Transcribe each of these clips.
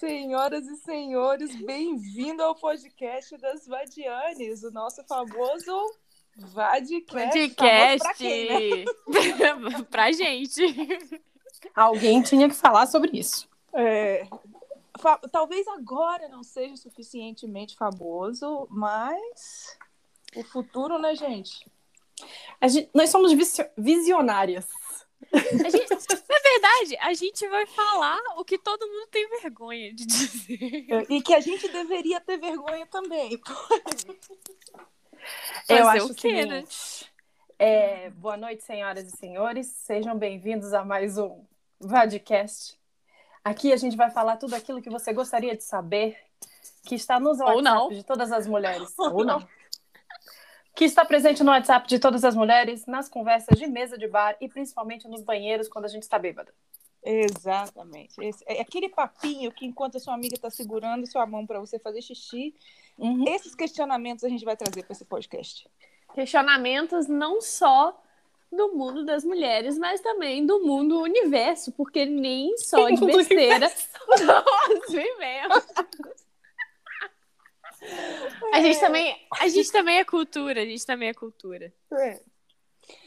Senhoras e senhores, bem-vindo ao podcast das Vadianes, o nosso famoso Vadcast. Pra quem, né? pra gente. Alguém tinha que falar sobre isso. É, fa- talvez agora não seja suficientemente famoso, mas o futuro, né, gente? A gente- nós somos visio- visionárias. A gente- na verdade, a gente vai falar o que todo mundo tem vergonha de dizer. E que a gente deveria ter vergonha também. Eu acho o quê, né? é, boa noite, senhoras e senhores. Sejam bem-vindos a mais um Vadcast. Aqui a gente vai falar tudo aquilo que você gostaria de saber, que está nos Ou WhatsApp não. de todas as mulheres. Ou não. Que está presente no WhatsApp de todas as mulheres, nas conversas de mesa de bar e principalmente nos banheiros quando a gente está bêbada. Exatamente. Esse- é aquele papinho que enquanto a sua amiga está segurando sua mão para você fazer xixi, Uhum. esses questionamentos a gente vai trazer para esse podcast. Questionamentos não só do mundo das mulheres, mas também do mundo universo, porque nem só de besteira nós vivemos. A gente também, a gente também é cultura, a gente também é cultura. É.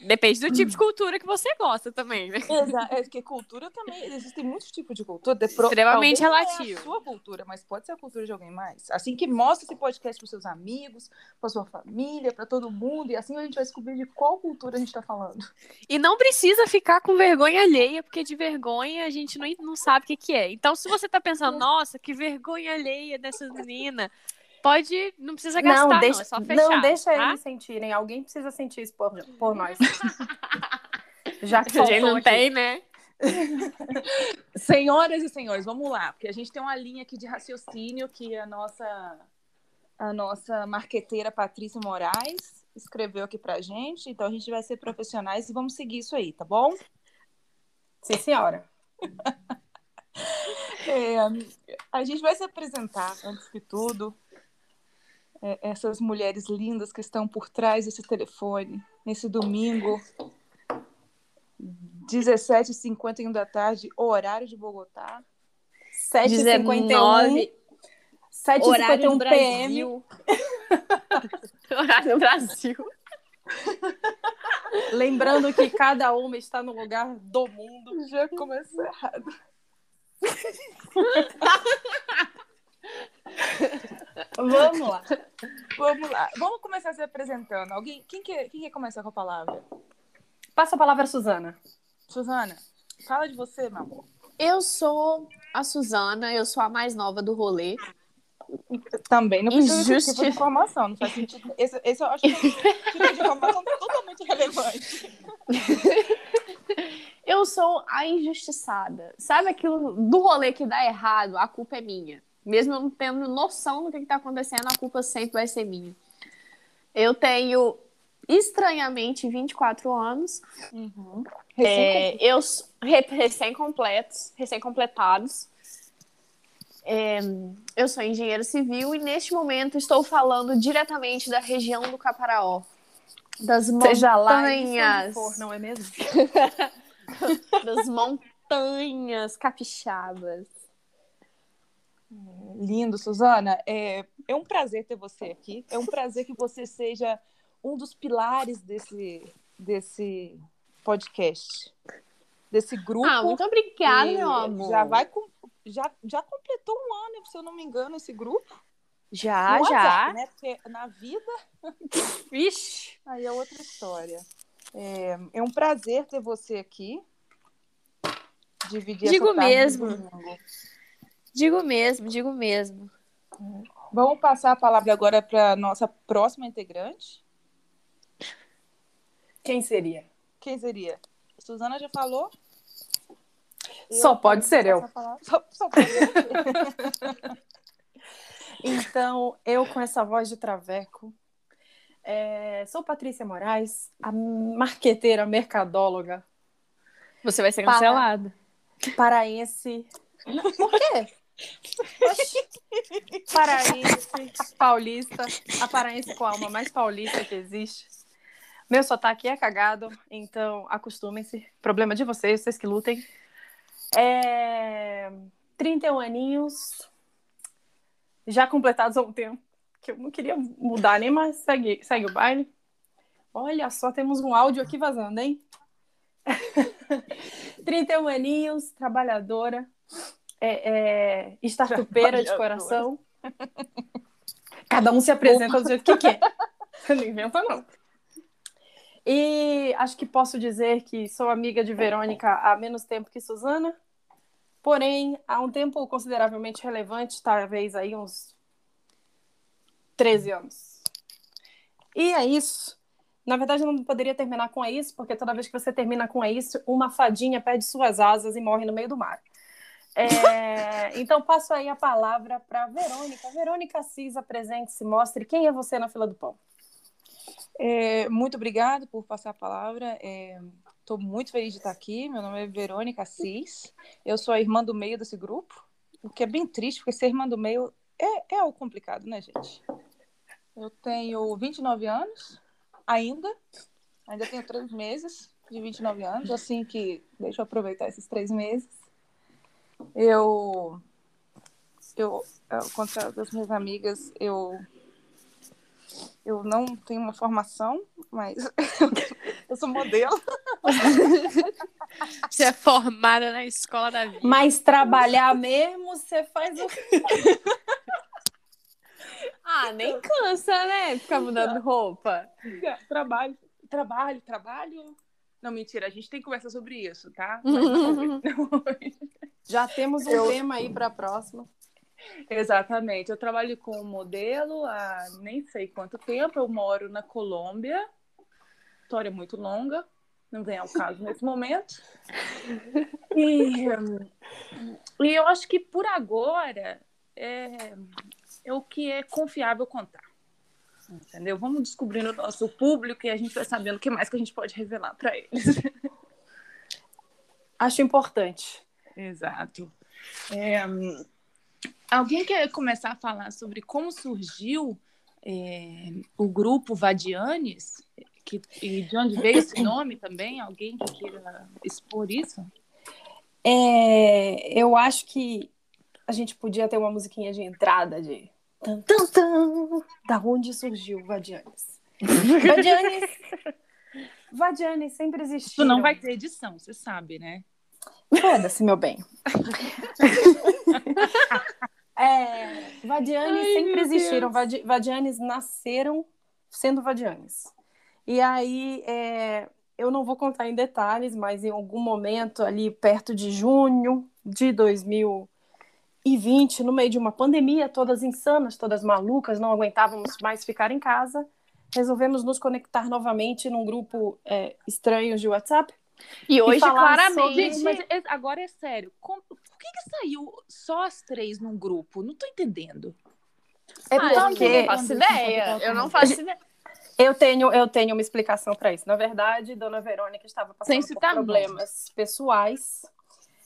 Depende do tipo de cultura que você gosta também, né? Exato. É porque cultura também, existem muitos tipos de cultura. De pro- Extremamente relativo. É a sua cultura, mas pode ser a cultura de alguém mais. Assim que mostra esse podcast para seus amigos, para sua família, para todo mundo, e assim a gente vai descobrir de qual cultura a gente está falando. E não precisa ficar com vergonha alheia, porque de vergonha a gente não, não sabe o que, que é. Então, se você tá pensando, nossa, que vergonha alheia dessa menina, pode. Não precisa gastar, não, deixa, é só fechar. não deixa tá? eles sentirem. Alguém precisa sentir isso por, por nós. Já que A não aqui. tem, né? Senhoras e senhores, vamos lá, porque a gente tem uma linha aqui de raciocínio que a nossa a nossa marqueteira Patrícia Moraes escreveu aqui pra gente, então a gente vai ser profissionais e vamos seguir isso aí, tá bom? Sim, senhora. É, a gente vai se apresentar, antes de tudo, essas mulheres lindas que estão por trás desse telefone, nesse domingo, 17h51 da tarde, horário de Bogotá. 7h51. 7h51 horário do PM. Brasil. horário do Brasil. Lembrando que cada uma está no lugar do mundo. Já começou errado. Vamos lá. Vamos lá, vamos começar se apresentando. Alguém, quem quer, quem quer começar com a palavra? Passa a palavra, Suzana. Suzana, fala de você, meu amor. Eu sou a Suzana, eu sou a mais nova do rolê. Também não precisa desse Injusti- tipo de informação, não faz sentido. Esse, esse eu acho que é um tipo de informação totalmente relevante. Eu sou a injustiçada. Sabe aquilo do rolê que dá errado? A culpa é minha. Mesmo eu não tendo noção do que está acontecendo, a culpa sempre vai ser minha. Eu tenho estranhamente 24 anos. É, eu recém-completos, recém-completados. É, eu sou engenheiro civil e neste momento estou falando diretamente da região do Caparaó. Das Seja montanhas, for, não é mesmo? das montanhas capixabas. Lindo, Suzana. É, é um prazer ter você aqui. É um prazer que você seja um dos pilares desse, desse podcast, desse grupo. Ah, muito obrigada, meu amor. Já vai já, já completou um ano, se eu não me engano, esse grupo. Já, No já. WhatsApp, né? Porque na vida Vixe. aí é outra história. É, é um prazer ter você aqui. Dividir Digo mesmo. domingo. Digo mesmo, digo mesmo. Vamos passar a palavra agora para a nossa próxima integrante. Quem seria? Quem seria? Suzana já falou? Só pode ser eu. Só, só pode ser. Então, eu com essa voz de traveco, é, sou Patrícia Moraes, a marqueteira, mercadóloga, Você vai ser Para. cancelado. paraense. Por quê? Paraense, paulista, a paraense com a alma mais paulista que existe. Meu sotaque é cagado, então acostumem-se. Problema de vocês, vocês que lutem. É... 31 aninhos, já completados há um tempo, que eu não queria mudar nem mais, segue, segue o baile. Olha só, temos um áudio aqui vazando, hein? 31 aninhos, trabalhadora, é, é, startupeira de coração. Cada um se apresenta do jeito que quer. Não inventa, não. E acho que posso dizer que sou amiga de Verônica há menos tempo que Suzana, porém, há um tempo consideravelmente relevante, talvez aí uns 13 anos. E é isso. Na verdade, eu não poderia terminar com é isso, porque toda vez que você termina com é isso, uma fadinha perde suas asas e morre no meio do mar. É, então, passo aí a palavra para Verônica. Verônica Assis, apresente-se, mostre quem é você na fila do pão. É, muito obrigada por passar a palavra. Estou é, muito feliz de estar aqui. Meu nome é Verônica Assis. Eu sou a irmã do meio desse grupo, o que é bem triste, porque ser irmã do meio é, é algo complicado, né, gente? Eu tenho 29 anos, ainda. Ainda tenho três meses de 29 anos, assim que deixa eu aproveitar esses três meses. Eu, eu, ao contrário das minhas amigas, eu eu não tenho uma formação, mas eu sou modelo. Você é formada na escola da vida. Mas trabalhar mesmo, você faz o. ah, nem cansa, né? Ficar mudando roupa. Trabalho, trabalho, trabalho. Não, mentira, a gente tem conversa sobre isso, tá? Não... Já temos um eu... tema aí para a próxima. Exatamente. Eu trabalho com modelo há nem sei quanto tempo. Eu moro na Colômbia. História muito longa, não vem ao caso nesse momento. E, e eu acho que por agora é, é o que é confiável contar. Entendeu? Vamos descobrindo o nosso público e a gente vai sabendo o que mais que a gente pode revelar para eles. Acho importante. Exato. É, Alguém quer começar a falar sobre como surgiu é, o grupo Vadianes? Que, e de onde veio esse nome também? Alguém que queira expor isso? É, eu acho que a gente podia ter uma musiquinha de entrada de. Tan, tan, tan, da onde surgiu o Vadianes? Vadianes. Vadianes sempre existiu. Isso não vai ter edição, você sabe, né? Foda-se, meu bem. É, Vadianes Ai, sempre existiram. Vadi, Vadianes nasceram sendo Vadianes. E aí, é, eu não vou contar em detalhes, mas em algum momento ali perto de junho de 2020, no meio de uma pandemia, todas insanas, todas malucas, não aguentávamos mais ficar em casa, resolvemos nos conectar novamente num grupo é, estranho de WhatsApp. E hoje, e claramente. Sobre... Mas agora é sério. Como, que, que saiu só as três num grupo? Não tô entendendo. É ah, porque... eu não faço ideia. Eu não faço ideia. Eu tenho, eu tenho uma explicação para isso. Na verdade, Dona Verônica estava passando por problemas pessoais.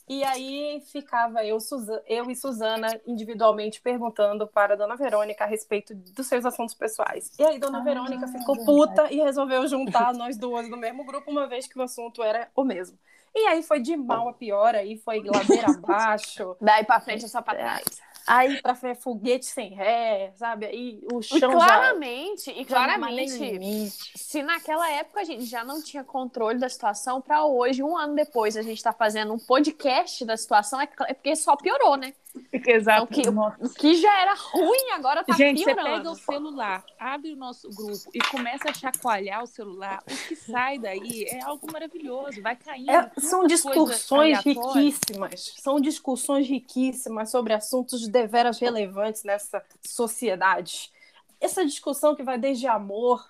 E aí ficava eu, eu e Suzana individualmente perguntando para Dona Verônica a respeito dos seus assuntos pessoais. E aí Dona ah, Verônica ficou puta e resolveu juntar nós duas no mesmo grupo, uma vez que o assunto era o mesmo. E aí foi de mal a pior, aí foi ladeira abaixo. Daí pra frente é só pra trás. Aí pra frente, foguete sem ré, sabe? Aí o chão e claramente, já... E claramente, se naquela época a gente já não tinha controle da situação, para hoje, um ano depois, a gente tá fazendo um podcast da situação, é, é porque só piorou, né? Exato. Então, que, que já era ruim, agora tá Gente, piorando. você pega o celular, abre o nosso grupo e começa a chacoalhar o celular, o que sai daí é algo maravilhoso, vai caindo. É, são discussões riquíssimas, são discussões riquíssimas sobre assuntos deveras relevantes nessa sociedade. Essa discussão que vai desde amor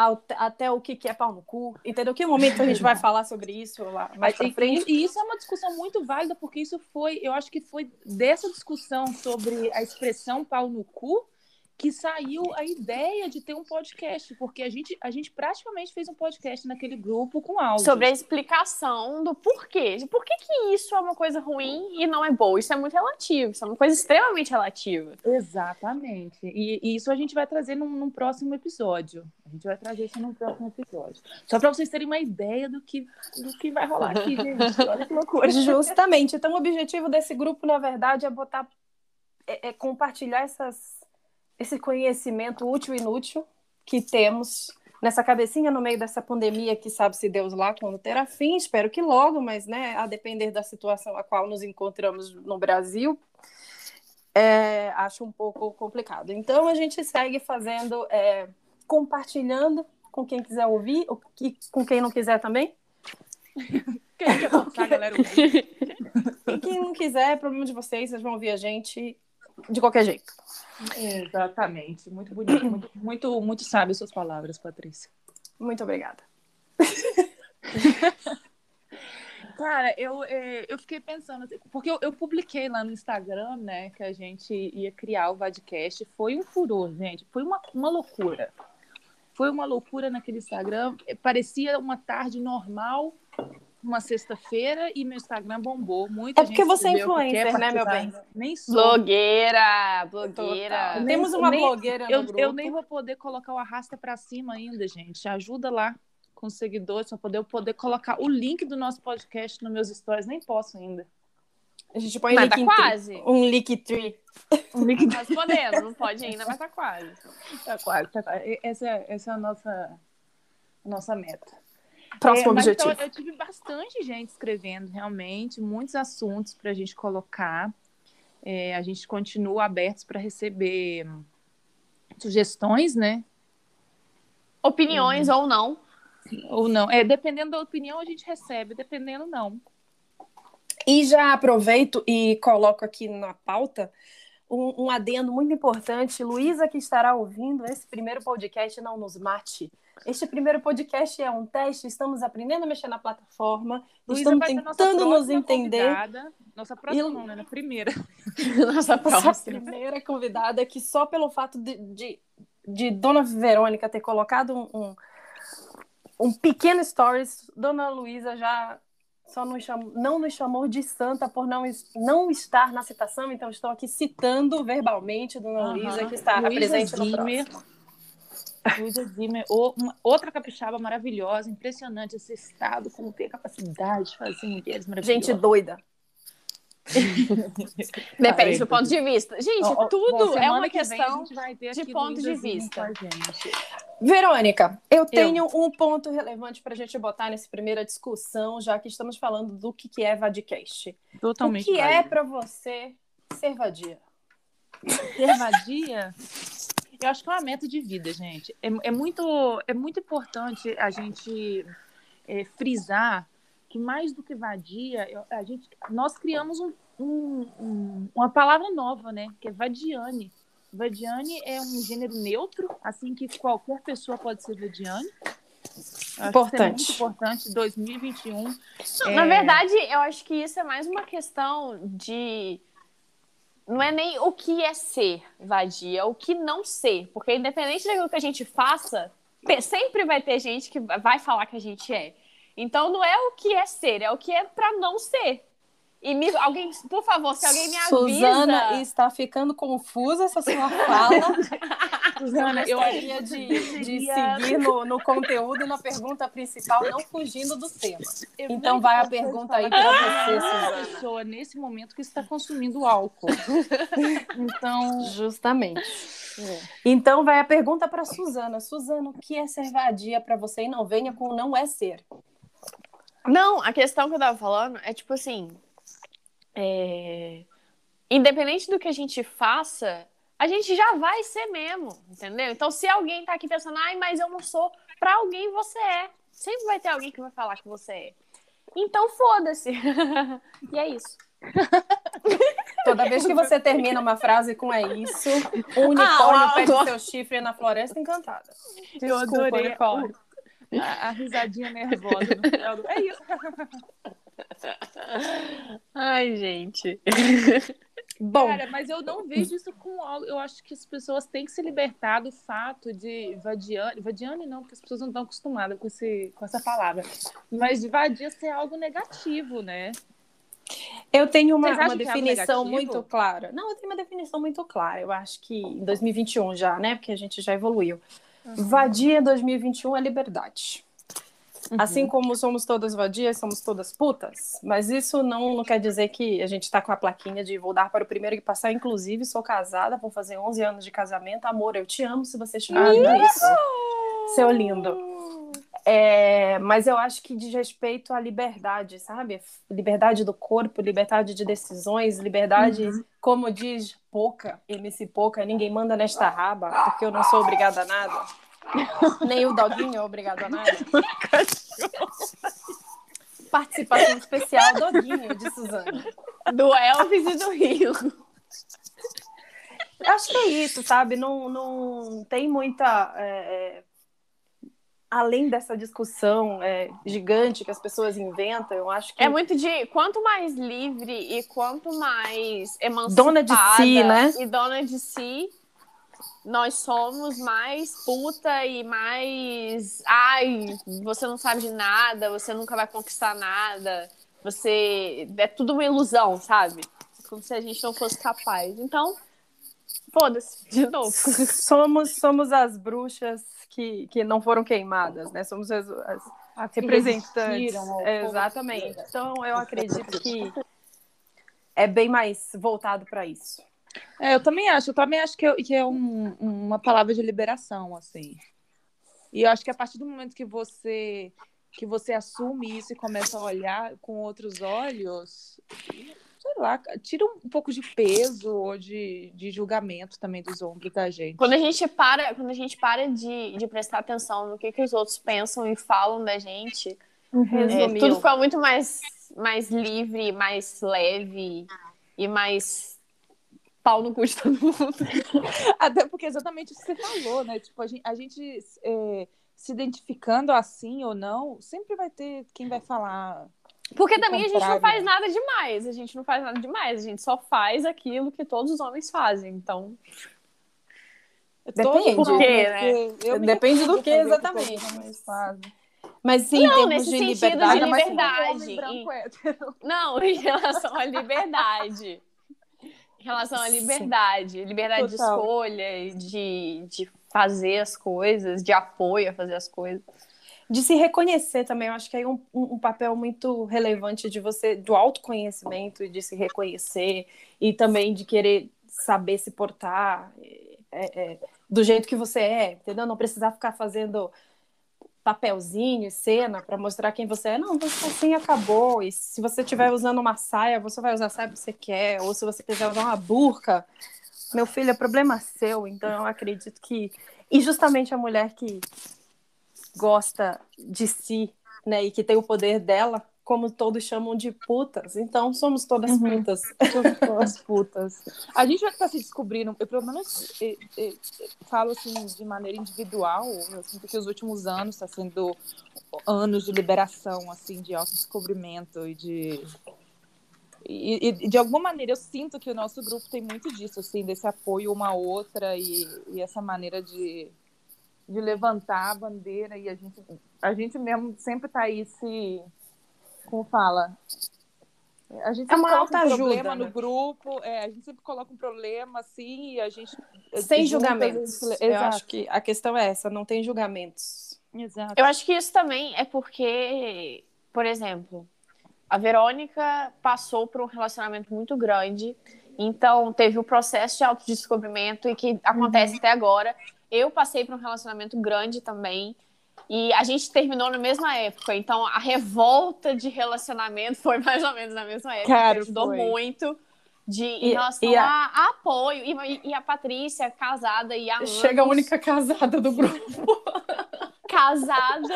ao, até o que, que é pau no cu, entendeu? Que momento a gente vai falar sobre isso lá mais pra frente? E, e isso é uma discussão muito válida, porque isso foi, eu acho que foi dessa discussão sobre a expressão pau no cu que saiu a ideia de ter um podcast, porque a gente, a gente praticamente fez um podcast naquele grupo com áudio. Sobre a explicação do porquê. De por que, que isso é uma coisa ruim e não é boa. Isso é muito relativo, isso é uma coisa extremamente relativa. Exatamente. E, e isso a gente vai trazer num, num, próximo episódio. A gente vai trazer isso num próximo episódio. Só para vocês terem uma ideia do que, do que vai rolar aqui, gente. Olha que loucura. Justamente. Então, o objetivo desse grupo, na verdade, é botar. é, é compartilhar essas esse conhecimento útil e inútil que temos nessa cabecinha no meio dessa pandemia que sabe se Deus lá quando terá fim, espero que logo, mas né, a depender da situação a qual nos encontramos no Brasil, é, acho um pouco complicado. Então a gente segue fazendo, é, compartilhando com quem quiser ouvir, e com quem não quiser também. Quem quer passar, galera? e quem não quiser, é problema de vocês, vocês vão ouvir a gente de qualquer jeito. Exatamente. Muito bonito, muito, muito, muito sábio suas palavras, Patrícia. Muito obrigada. Cara, eu, é, eu fiquei pensando, assim, porque eu, eu, publiquei lá no Instagram, né, que a gente ia criar o Vadcast. Foi um furor, gente. Foi uma, uma loucura. Foi uma loucura naquele Instagram. Parecia uma tarde normal uma sexta-feira e meu Instagram bombou. Muita é porque você é influencer, né, meu bem? Nem sou. Blogueira, blogueira. Temos uma nem, blogueira no eu, grupo. Eu nem vou poder colocar o arrasta para cima ainda, gente. Ajuda lá com os seguidores para poder eu poder colocar o link do nosso podcast nos meus stories. Nem posso ainda. A gente põe mas link tá quase. Um link tree. Um link Nós podemos, não pode ainda, mas tá quase. Tá quase, tá quase. Essa, é, essa é a nossa, a nossa meta. Próximo é, objetivo. Então, eu tive bastante gente escrevendo, realmente, muitos assuntos para a gente colocar. É, a gente continua abertos para receber sugestões, né? Opiniões uhum. ou não. Ou não. É, dependendo da opinião, a gente recebe, dependendo, não. E já aproveito e coloco aqui na pauta um, um adendo muito importante. Luísa, que estará ouvindo esse primeiro podcast, não nos mate. Este primeiro podcast é um teste, estamos aprendendo a mexer na plataforma, Luísa estamos tentando nos entender. Nossa próxima, e... não, né? Primeira. Nossa próxima. primeira convidada, que só pelo fato de, de, de Dona Verônica ter colocado um, um, um pequeno stories, Dona Luísa já só nos chamou, não nos chamou de santa por não, não estar na citação, então estou aqui citando verbalmente Dona uhum. Luísa, que está Luísa presente Zimmer. no próximo. Luísa Zimmer, outra capixaba maravilhosa, impressionante esse estado, como tem a capacidade de fazer mulheres maravilhosas. Gente doida. Depende do ponto de vista. Gente, oh, tudo é uma questão de ponto de vista. Verônica, eu tenho eu. um ponto relevante para a gente botar nessa primeira discussão, já que estamos falando do que, que é Vadcast. Totalmente. O que é para você ser vadia? Ser vadia? Eu acho que é uma meta de vida, gente. É, é muito, é muito importante a gente é, frisar que mais do que vadia, a gente, nós criamos um, um, um, uma palavra nova, né? Que é vadiane. Vadiane é um gênero neutro, assim que qualquer pessoa pode ser vadiane. Importante. É muito importante, 2021. Não, é... Na verdade, eu acho que isso é mais uma questão de não é nem o que é ser vadia, é o que não ser. Porque independente daquilo que a gente faça, sempre vai ter gente que vai falar que a gente é. Então não é o que é ser, é o que é para não ser. E me, alguém, por favor, se alguém me avisa. Suzana está ficando confusa essa sua fala. Suzana, eu gostaria de, de seguir no, no conteúdo e na pergunta principal, não fugindo do tema. Eu então vai a pergunta aí para você, Suzana. pessoa nesse momento que está consumindo álcool. Então, justamente. É. Então vai a pergunta para Suzana. Suzana, o que é ser vadia para você? E não venha com não é ser. Não, a questão que eu tava falando é tipo assim, é... independente do que a gente faça, a gente já vai ser mesmo, entendeu? Então, se alguém tá aqui pensando, ai, mas eu não sou, pra alguém você é. Sempre vai ter alguém que vai falar que você é. Então, foda-se. e é isso. Toda vez que você termina uma frase com é isso, o unicórnio ah, pede seu chifre na floresta encantada. Desculpa, eu adorei unicórnio. A, a, risadinha nervosa no final do... É isso. Ai, gente. Bom, Cara, mas eu não vejo isso com algo. Eu acho que as pessoas têm que se libertar do fato de vadiane. Vadiane não, porque as pessoas não estão acostumadas com, esse, com essa palavra. Mas de vadia ser algo negativo, né? eu tenho uma, uma é definição negativo? muito clara. Não, eu tenho uma definição muito clara. Eu acho que em 2021 já, né? Porque a gente já evoluiu. Uhum. Vadia 2021 é liberdade. Assim como somos todas vadias, somos todas putas. Mas isso não, não quer dizer que a gente está com a plaquinha de vou dar para o primeiro que passar. Inclusive, sou casada, vou fazer 11 anos de casamento. Amor, eu te amo se você estiver ouvindo isso. Seu lindo. É, mas eu acho que diz respeito à liberdade, sabe? Liberdade do corpo, liberdade de decisões, liberdade, como diz Poca, MC Poca, ninguém manda nesta raba, porque eu não sou obrigada a nada. Nem o doguinho obrigado a nada. Participação especial doguinho de Suzana. Do Elvis e do Rio. Acho que é isso, sabe? Não, não tem muita. é, é, além dessa discussão é, gigante que as pessoas inventam, eu acho que. É muito de quanto mais livre e quanto mais emancipada Dona de si, né? e dona de si nós somos, mais puta e mais ai, você não sabe de nada, você nunca vai conquistar nada. Você é tudo uma ilusão, sabe? Como se a gente não fosse capaz. Então, foda-se, de novo. somos, somos as bruxas que, que não foram queimadas, né? Somos as, as As que representantes. exatamente. Então, eu acredito que é bem mais voltado para isso. É, eu também acho. Eu também acho que, eu- que é um- uma palavra de liberação, assim. E eu acho que a partir do momento que você que você assume isso e começa a olhar com outros olhos, sei lá, tira um pouco de peso ou de, de julgamento também dos ombros da gente. Quando a gente para, quando a gente para de, de prestar atenção no que, que os outros pensam e falam da gente, é, Resumiu. tudo fica muito mais, mais livre, mais leve e mais pau no cu de todo mundo. Até porque é exatamente isso que você falou, né? Tipo, a gente, a gente, é, se identificando assim ou não, sempre vai ter quem vai falar. Porque também a gente não faz né? nada demais, a gente não faz nada demais, a gente só faz aquilo que todos os homens fazem. Então, Depende. Por quê, né? Depende do que exatamente, homens mas- sim, em Não, termos nesse de sentido de liberdade. Mais liberdade. como homem e- branco hétero. não, em relação à liberdade. Em relação à Sim. liberdade. Liberdade de Total. escolha, e de, de fazer as coisas, de apoio a fazer as coisas. de se reconhecer também. Eu acho que aí um, um, papel muito relevante de você, do autoconhecimento e de se reconhecer e também de querer saber se portar é, é, do jeito que você é, entendeu? Não precisar ficar fazendo papelzinho cena para mostrar quem você é. Não, você assim acabou. E se você estiver usando uma saia, você vai usar a saia que você quer. Ou se você quiser usar uma burca, meu filho, é problema seu. Então eu acredito que. E justamente a mulher que gosta de si, né, e que tem o poder dela, como todos chamam de putas. Então somos todas Uhum. putas. Somos todas putas. A gente vai estar se descobrindo, eu pelo menos eh, falo assim de maneira individual, eu sinto que os últimos anos está sendo anos de liberação, assim, de autodescobrimento e de e, e, de alguma maneira eu sinto que o nosso grupo tem muito disso, assim, desse apoio uma à outra e, e essa maneira de, de levantar a bandeira e a gente, a gente mesmo sempre tá aí se, como fala, a gente É uma sempre coloca um autoajuda, problema né? no grupo, é, a gente sempre coloca um problema assim e a gente Sem juntas, julgamentos. gente- Eu acho que a questão é essa, não tem julgamentos. exato. Eu acho que isso também é porque, por exemplo, a Verônica passou por um relacionamento muito grande, então teve o processo de autodescobrimento e que acontece até agora. Eu passei por um relacionamento grande também. E a gente terminou na mesma época, então a revolta de relacionamento foi mais ou menos na mesma época. Que ajudou foi. muito de E- em relação e a- a, a apoio. E, e a Patrícia, casada e a Chega a única casada do grupo. casada,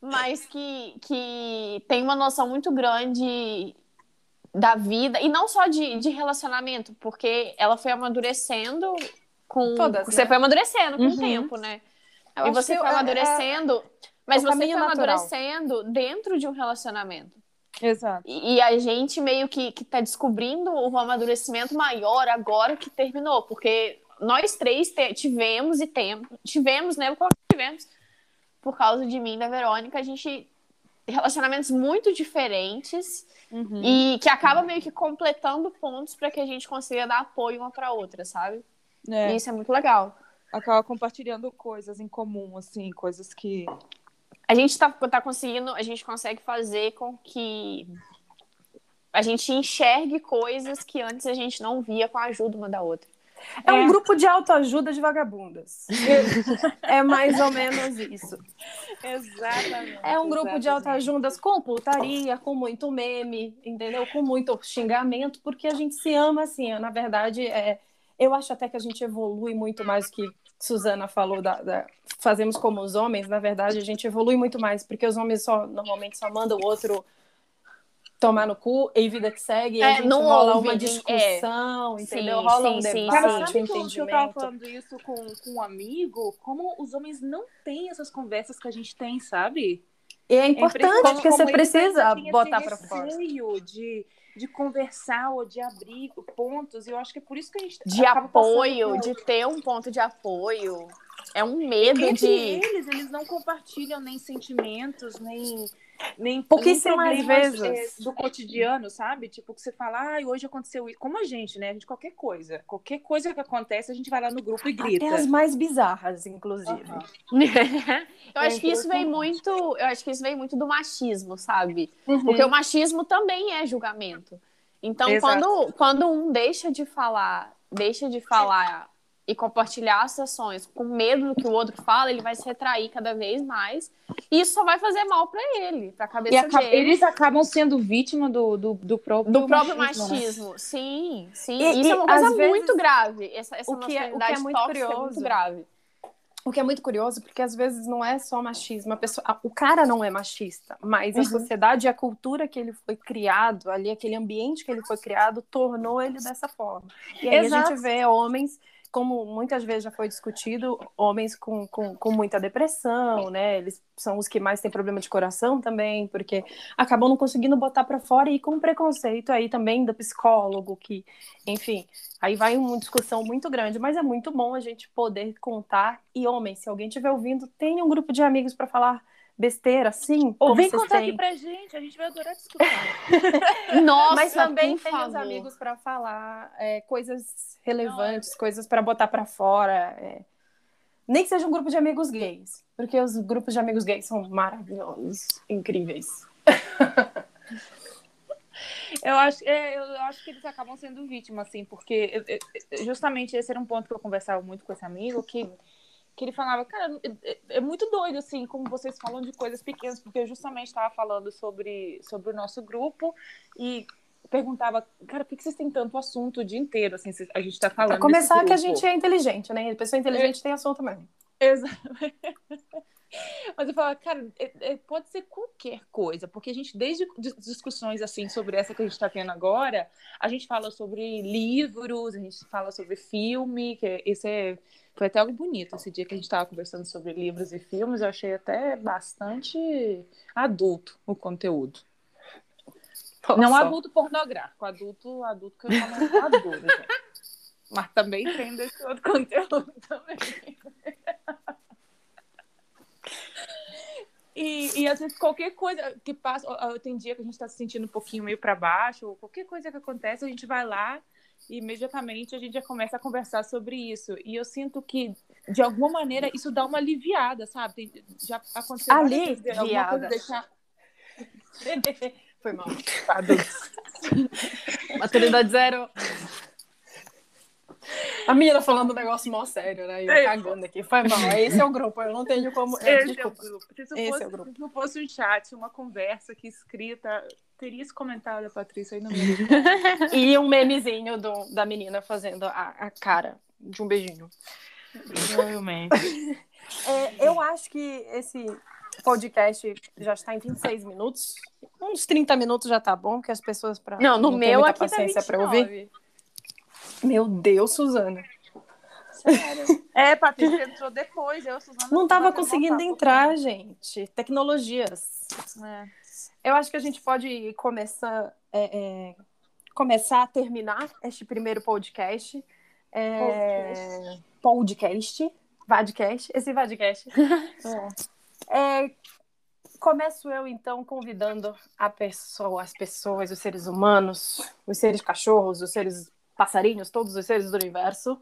mas que, que tem uma noção muito grande da vida, e não só de, de relacionamento, porque ela foi amadurecendo com. Todas, você né? foi amadurecendo com Uhum. o tempo, né? Eu e acho você que foi é- é- amadurecendo, mas você foi natural. amadurecendo dentro de um relacionamento. Exato. E, e a gente meio que, que tá descobrindo o amadurecimento maior agora que terminou, porque nós três te- tivemos e temos, tivemos, né? Tivemos, por causa de mim e da Verônica, a gente relacionamentos muito diferentes Uhum. e que acaba meio que completando pontos para que a gente consiga dar apoio uma para outra, sabe? É, E isso é muito legal. Acaba compartilhando coisas em comum, assim, coisas que. A gente tá, tá conseguindo, a gente consegue fazer com que a gente enxergue coisas que antes a gente não via com a ajuda uma da outra. É um É. grupo de autoajuda de vagabundas. é mais ou menos isso. Exatamente. É um grupo de autoajudas com putaria, com muito meme, entendeu? Com muito xingamento, porque a gente se ama assim. Na verdade, é, eu acho até que a gente evolui muito mais do que Suzana falou da, da- fazemos como os homens. Na verdade, a gente evolui muito mais, porque os homens só normalmente só mandam o outro tomar no cu e vida que segue, e a É, gente não rola ouve, uma é. discussão, entendeu? Sim, rola sim, um sim, debate, Cara, sim. um sabe que eu, que eu tava falando isso com, com um amigo? Como os homens não têm essas conversas que a gente tem, sabe? E é importante, impressionante porque como você precisa botar pra fora. De, de conversar ou de abrir pontos. E eu acho que é por isso que a gente De apoio, de ter um ponto de apoio. É um medo Entre de. eles, eles não compartilham nem sentimentos, nem. Nem, Pouquíssimas nem problemas, vezes. é, do cotidiano, sabe? Tipo, que você fala, ah, hoje aconteceu isso. Como a gente, né? A gente, qualquer coisa. Qualquer coisa que acontece, a gente vai lá no grupo e grita. Até as mais bizarras, inclusive. Aham. eu acho que isso vem muito. Eu acho que isso vem muito do machismo, sabe? Porque o machismo também é julgamento. Então, Exato. quando, quando um deixa de falar, deixa de falar e compartilhar as ações com medo do que o outro fala, ele vai se retrair cada vez mais. E isso só vai fazer mal pra ele, pra E cabeça acaba- dele. eles acabam sendo vítima do, do, do próprio Do próprio machismo, né? machismo. Sim, sim. E- isso e é uma coisa vezes, muito grave. Essa, essa o que é- o que é masculinidade muito tóxica é muito curioso- grave. O que é muito curioso, porque às vezes não é só machismo. A pessoa, a- o cara não é machista, mas a Uhum. sociedade e a cultura que ele foi criado, ali, aquele ambiente que ele foi criado, tornou ele dessa forma. E aí a Exato. gente vê homens, como muitas vezes já foi discutido, homens com, com, com muita depressão, né? Eles são os que mais têm problema de coração também, porque acabam não conseguindo botar pra fora e com preconceito aí também do psicólogo, que, enfim, Aí vai uma discussão muito grande, mas é muito bom a gente poder contar. E, homem, se alguém estiver ouvindo, tenha um grupo de amigos para falar besteira, sim. Ou vem contar têm. aqui pra gente, a gente vai adorar discutir. Nossa, Mas também por tem os favor. amigos para falar é, coisas relevantes, coisas para botar para fora. é. Nem que seja um grupo de amigos gays, porque os grupos de amigos gays são maravilhosos, incríveis. Eu acho, é, eu acho que eles acabam sendo vítimas, assim, porque eu- eu- justamente esse era um ponto que eu conversava muito com esse amigo, que, que ele falava, cara, é, é muito doido, assim, como vocês falam de coisas pequenas, porque eu justamente estava falando sobre, sobre o nosso grupo e perguntava, cara, por que vocês têm tanto assunto o dia inteiro, assim, a gente está falando Pra começar, que a gente é inteligente, né? A pessoa inteligente tem assunto mesmo. Exato. Mas eu falo, cara, é- é- pode ser qualquer coisa, porque a gente, desde dis- discussões assim sobre essa que a gente está tendo agora, a gente fala sobre livros, a gente fala sobre filme, que esse é, foi até algo bonito esse dia que a gente estava conversando sobre livros e filmes, eu achei até bastante adulto o conteúdo. Não Nossa. adulto pornográfico, adulto, adulto que eu falo adulto, gente. Mas também tem desse outro conteúdo também. E, e às vezes qualquer coisa que passa, tem dia que a gente está se sentindo um pouquinho meio para baixo, ou qualquer coisa que acontece, a gente vai lá e imediatamente a gente já começa a conversar sobre isso. E eu sinto que, de alguma maneira, isso dá uma aliviada, sabe? Tem- já aconteceu várias vezes de alguma coisa Aliviada. deixar Foi mal. Maturidade zero. A menina falando um negócio mó sério, né? E eu É. cagando aqui. Foi mal. Esse é o grupo. Eu não tenho como. é, Esse é o desculpa. grupo. Se isso, Esse fosse, é o grupo. se não fosse um chat, uma conversa aqui escrita, teria esse comentário da Patrícia aí no meio. E um memezinho do- da menina fazendo a, a cara de um beijinho. Provavelmente. É, eu acho que esse podcast já está em 26 minutos. Uns 30 minutos já tá bom, porque as pessoas pra, Não, no tem meu aqui tá paciência 29. pra ouvir. Meu Deus, Suzana. Sério. É, Patrícia entrou depois, eu, Suzana. Não tava Suzana conseguindo voltar, entrar, gente. Tecnologias. porque- É. eu acho que a gente pode começar, é, é, começar a terminar este primeiro podcast. É, podcast. Vadcast. Esse Vadcast. É, começo eu, então, convidando a pessoa, as pessoas, os seres humanos, os seres cachorros, os seres passarinhos, todos os seres do universo,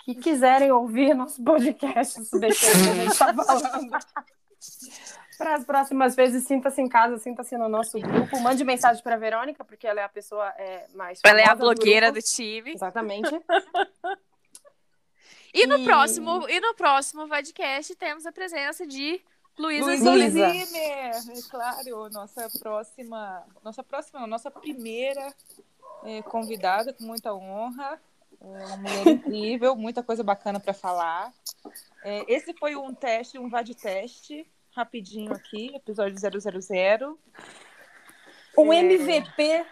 que quiserem ouvir nosso podcast, se deixar que a gente está falando. Para as próximas vezes, sinta-se em casa, sinta-se no nosso grupo. Mande mensagem para a Verônica, porque ela é a pessoa é, mais. Ela é a do blogueira grupo. do time. Exatamente. E no E- próximo, e no próximo podcast temos a presença de Luísa Luísa Zimmer. Luísa. Zimmer, é claro, nossa próxima, nossa próxima, nossa primeira eh, convidada, com muita honra. É uma mulher incrível, muita coisa bacana para falar. Eh, esse foi um teste, um VAD teste, rapidinho aqui, episódio 000. Um É. MVP,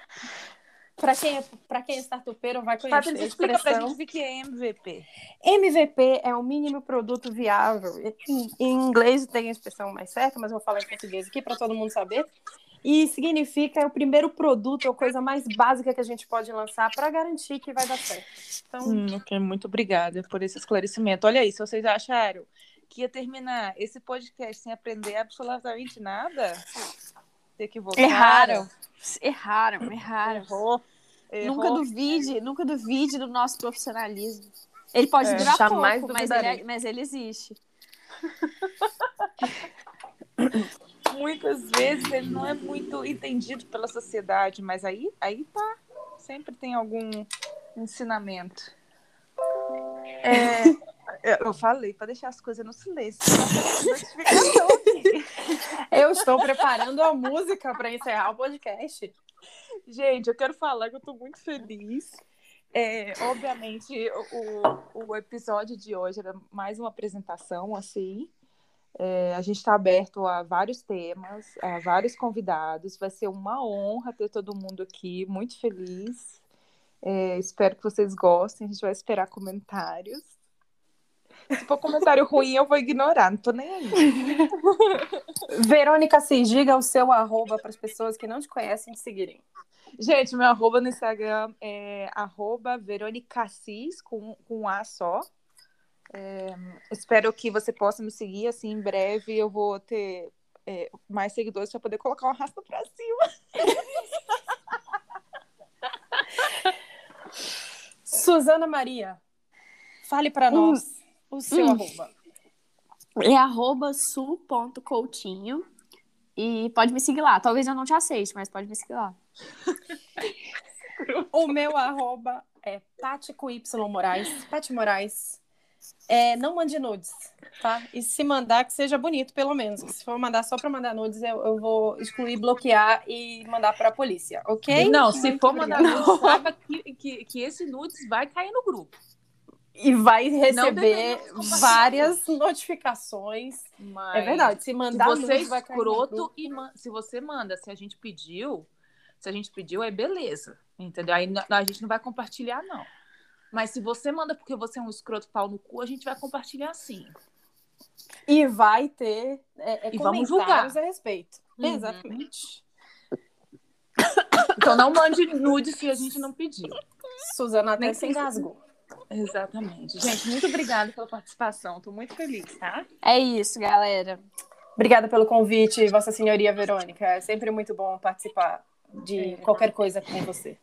para quem, é, pra quem é startupeiro, vai conhecer Patrícia, a explica pra expressão. gente o que é MVP. MVP é o mínimo produto viável. Em, em inglês tem a expressão mais certa, mas eu vou falar em português aqui para todo mundo saber. E significa é o primeiro produto, é a coisa mais básica que a gente pode lançar para garantir que vai dar certo. Então, Hum, ok, muito obrigada por esse esclarecimento. Olha aí, se vocês acharam que ia terminar esse podcast sem aprender absolutamente nada, se equivocaram. Erraram. Erraram, erraram. Errou. errou. Nunca duvide, nunca duvide do nosso profissionalismo. Ele pode É, durar pouco, mas ele, é- mas ele existe. Muitas vezes ele não é muito entendido pela sociedade, mas aí, aí tá. Sempre tem algum ensinamento. É, eu falei para deixar as coisas no silêncio. aqui. eu estou preparando a música para encerrar o podcast. Gente, eu quero falar que eu tô muito feliz. É, obviamente, o, o episódio de hoje era mais uma apresentação, assim. É, a gente está aberto a vários temas, a vários convidados. Vai ser uma honra ter todo mundo aqui, muito feliz. É, espero que vocês gostem. A gente vai esperar comentários. Se for comentário ruim, eu vou ignorar, não tô nem aí. Verônica Cis, diga o seu arroba para as pessoas que não te conhecem te seguirem. Gente, meu arroba no Instagram é arroba veronicacis, com, com um A só. É, espero que você possa me seguir, assim, em breve eu vou ter é, mais seguidores para poder colocar uma rasta para cima. Suzana Maria, fale para nós o seu Hum. arroba. É arroba su.coutinho. E pode me seguir lá. Talvez eu não te aceite, mas pode me seguir lá. O meu arroba é Pati com Y Moraes. Pati Moraes. É, não mande nudes, tá? E se mandar, que seja bonito, pelo menos. Se for mandar só pra mandar nudes, eu, eu vou excluir, bloquear e mandar pra polícia, ok? Não, se Muito for mandar obrigada. nudes, saiba que, que, que esse nudes vai cair no grupo. E vai receber várias notificações. Mas É verdade, se Se mandar você é nudes, vai cair no escroto grupo. e man- se você manda, se a gente pediu, se a gente pediu, é beleza. Entendeu? Aí a gente não vai compartilhar, não. Mas se você manda porque você é um escroto pau no cu, a gente vai compartilhar sim. E vai ter é, é, E vamos julgar. a respeito. Uhum. Exatamente. Então não mande nude se a gente não pediu. Suzana até Nem se engasgou. Exatamente. Gente, muito obrigada pela participação. Tô muito feliz, tá? É isso, galera. Obrigada pelo convite, Vossa Senhoria Verônica. É sempre muito bom participar de É. qualquer coisa com você.